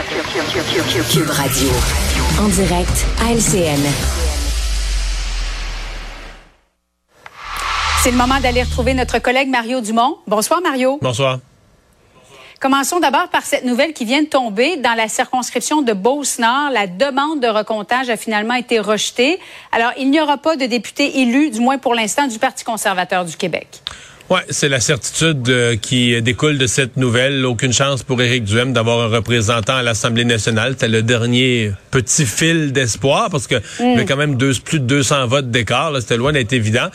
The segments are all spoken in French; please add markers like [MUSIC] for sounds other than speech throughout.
Cube Radio. En direct à LCN. C'est le moment d'aller retrouver notre collègue Mario Dumont. Bonsoir Mario. Bonsoir. Commençons d'abord par cette nouvelle qui vient de tomber. Dans la circonscription de Beauce-Nord, la demande de recomptage a finalement été rejetée. Alors, il n'y aura pas de député élu, du moins pour l'instant, du Parti conservateur du Québec. Ouais, c'est la certitude euh, qui découle de cette nouvelle. Aucune chance pour Éric Duhem d'avoir un représentant à l'Assemblée nationale. C'était le dernier petit fil d'espoir parce que il y avait quand même deux, plus de 200 votes d'écart. C'était loin d'être évident.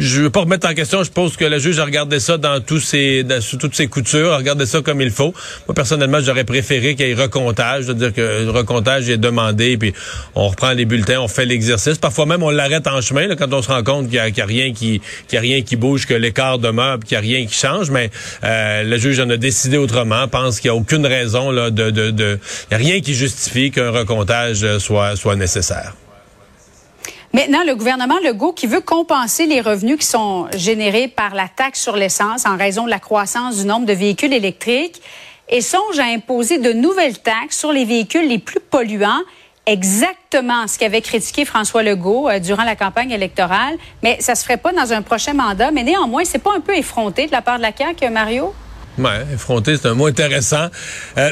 Je veux pas remettre en question. Je pense que le juge a regardé ça dans tous ses, dans, sous toutes ses coutures, a regardé ça comme il faut. Moi, personnellement, j'aurais préféré qu'il y ait recomptage. Je veux dire que le recomptage est demandé, puis on reprend les bulletins, on fait l'exercice. Parfois même, on l'arrête en chemin là, quand on se rend compte qu'il y, a rien qui, qu'il a rien qui bouge, que l'écart demeure, qu'il n'y a rien qui change, mais euh, le juge en a décidé autrement, pense qu'il n'y a aucune raison là, de, de, de a rien qui justifie qu'un recomptage euh, soit, soit nécessaire. Maintenant, le gouvernement Legault qui veut compenser les revenus qui sont générés par la taxe sur l'essence en raison de la croissance du nombre de véhicules électriques et songe à imposer de nouvelles taxes sur les véhicules les plus polluants exactement ce qu'avait critiqué François Legault euh, durant la campagne électorale, mais ça se ferait pas dans un prochain mandat. Mais néanmoins, c'est pas un peu effronté de la part de la CAQ, Mario? Ouais, effronté, c'est un mot intéressant. Euh,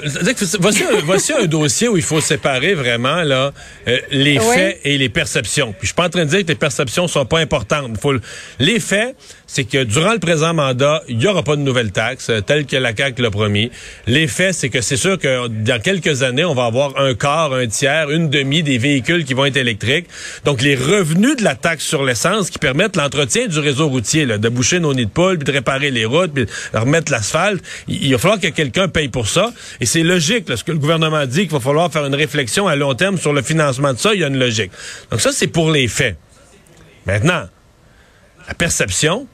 voici, un, voici un dossier où il faut séparer vraiment là euh, les faits et les perceptions. Puis je suis pas en train de dire que les perceptions sont pas importantes. Faut les faits, c'est que durant le présent mandat, il y aura pas de nouvelles taxes euh, telles que la CAQ l'a promis. Les faits, c'est que c'est sûr que dans quelques années, on va avoir un quart, un tiers, une demi des véhicules qui vont être électriques. Donc les revenus de la taxe sur l'essence qui permettent l'entretien du réseau routier, là, de boucher nos nids de poules, puis de réparer les routes, puis de remettre l'asphalte il, va falloir que quelqu'un paye pour ça. Et c'est logique, là, ce que le gouvernement dit, qu'il va falloir faire une réflexion à long terme sur le financement de ça, il y a une logique. Donc ça, c'est pour les faits. Maintenant, la perception,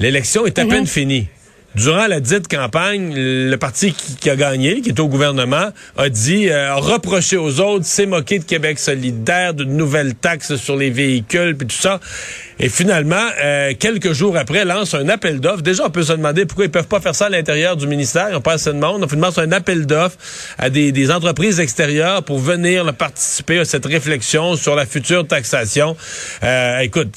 l'élection est à peine finie. Durant la dite campagne, le parti qui, a gagné, qui est au gouvernement, a dit, euh, a reproché aux autres, s'est moqué de Québec solidaire, de nouvelles taxes sur les véhicules, puis tout ça. Et finalement, euh, quelques jours après, lance un appel d'offres. Déjà, on peut se demander pourquoi ils peuvent pas faire ça à l'intérieur du ministère. Ils n'ont pas assez de monde. On finalement un appel d'offres à des, des, entreprises extérieures pour venir participer à cette réflexion sur la future taxation. Euh, écoute,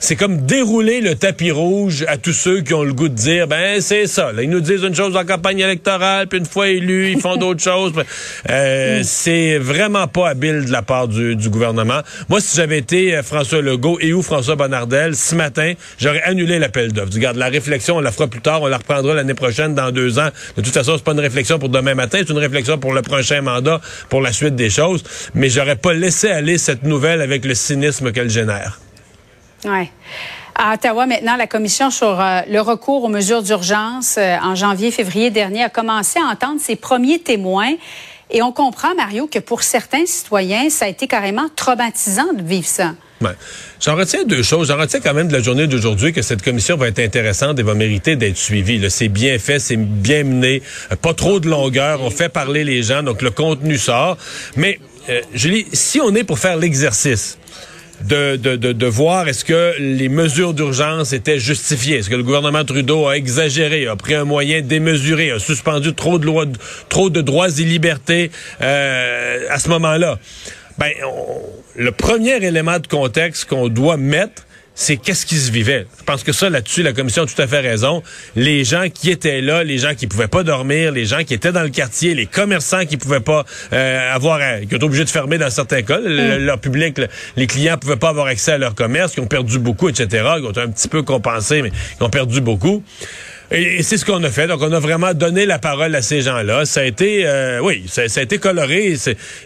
c'est comme dérouler le tapis rouge à tous ceux qui ont le goût de dire, ben c'est ça. Là, ils nous disent une chose en campagne électorale, puis une fois élus, ils font d'autres [LAUGHS] choses. Euh, mm. C'est vraiment pas habile de la part du, du gouvernement. Moi, si j'avais été euh, François Legault et ou François Ce matin, j'aurais annulé l'appel d'offres. Regarde, la réflexion, on la fera plus tard, on la reprendra l'année prochaine, dans deux ans. De toute façon, c'est pas une réflexion pour demain matin, c'est une réflexion pour le prochain mandat, pour la suite des choses. Mais j'aurais pas laissé aller cette nouvelle avec le cynisme qu'elle génère. Ouais. À Ottawa, maintenant, la commission sur euh, le recours aux mesures d'urgence euh, en janvier-février dernier a commencé à entendre ses premiers témoins. Et on comprend, Mario, que pour certains citoyens, ça a été carrément traumatisant de vivre ça. J'en retiens deux choses. J'en retiens quand même de la journée d'aujourd'hui que cette commission va être intéressante et va mériter d'être suivie. C'est bien fait, c'est bien mené, pas trop de longueur, on fait parler les gens, donc le contenu sort. Mais, euh, Julie, si on est pour faire l'exercice, de, de, de, de voir est-ce que les mesures d'urgence étaient justifiées. Est-ce que le gouvernement Trudeau a exagéré, a pris un moyen démesuré, a suspendu trop de, lois, trop de droits et libertés euh, à ce moment-là? Ben, le premier élément de contexte qu'on doit mettre, c'est qu'est-ce qui se vivait. Je pense que ça, là-dessus, la commission a tout à fait raison. Les gens qui étaient là, les gens qui pouvaient pas dormir, les gens qui étaient dans le quartier, les commerçants qui pouvaient pas euh, avoir, qui ont été obligés de fermer dans certains cas, mm. leur public, les clients pouvaient pas avoir accès à leur commerce, qui ont perdu beaucoup, etc., qui ont un petit peu compensé, mais qui ont perdu beaucoup. Et, c'est ce qu'on a fait. Donc, on a vraiment donné la parole à ces gens-là. Ça a été, euh, oui, ça, a été coloré.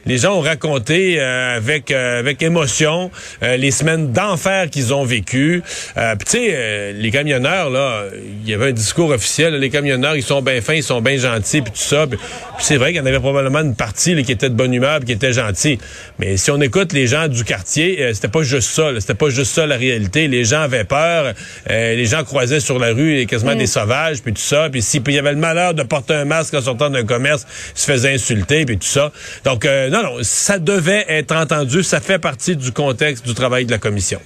Les gens ont raconté euh, avec euh, avec émotion les semaines d'enfer qu'ils ont vécues. Puis, tu sais, les camionneurs, là, il y avait un discours officiel. les camionneurs, ils sont bien fins, ils sont bien gentils, puis tout ça. Puis, c'est vrai qu'il y en avait probablement une partie qui était de bonne humeur, qui était gentille. Mais si on écoute les gens du quartier, c'était pas juste ça. C'était pas juste ça la réalité. Les gens avaient peur. les gens croisaient sur la rue quasiment mm. des sauvages puis tout ça. Puis s'il y avait le malheur de porter un masque en sortant d'un commerce, il se faisait insulter, puis tout ça. Donc, euh, non, non, ça devait être entendu. Ça fait partie du contexte du travail de la commission.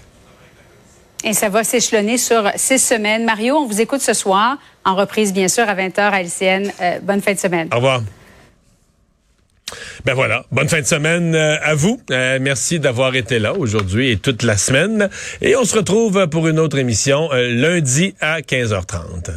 Et ça va s'échelonner sur six semaines. Mario, on vous écoute ce soir, en reprise bien sûr à 20h à LCN. Euh, bonne fin de semaine. Au revoir. Ben voilà, bonne fin de semaine à vous. merci d'avoir été là aujourd'hui et toute la semaine. Et on se retrouve pour une autre émission lundi à 15h30.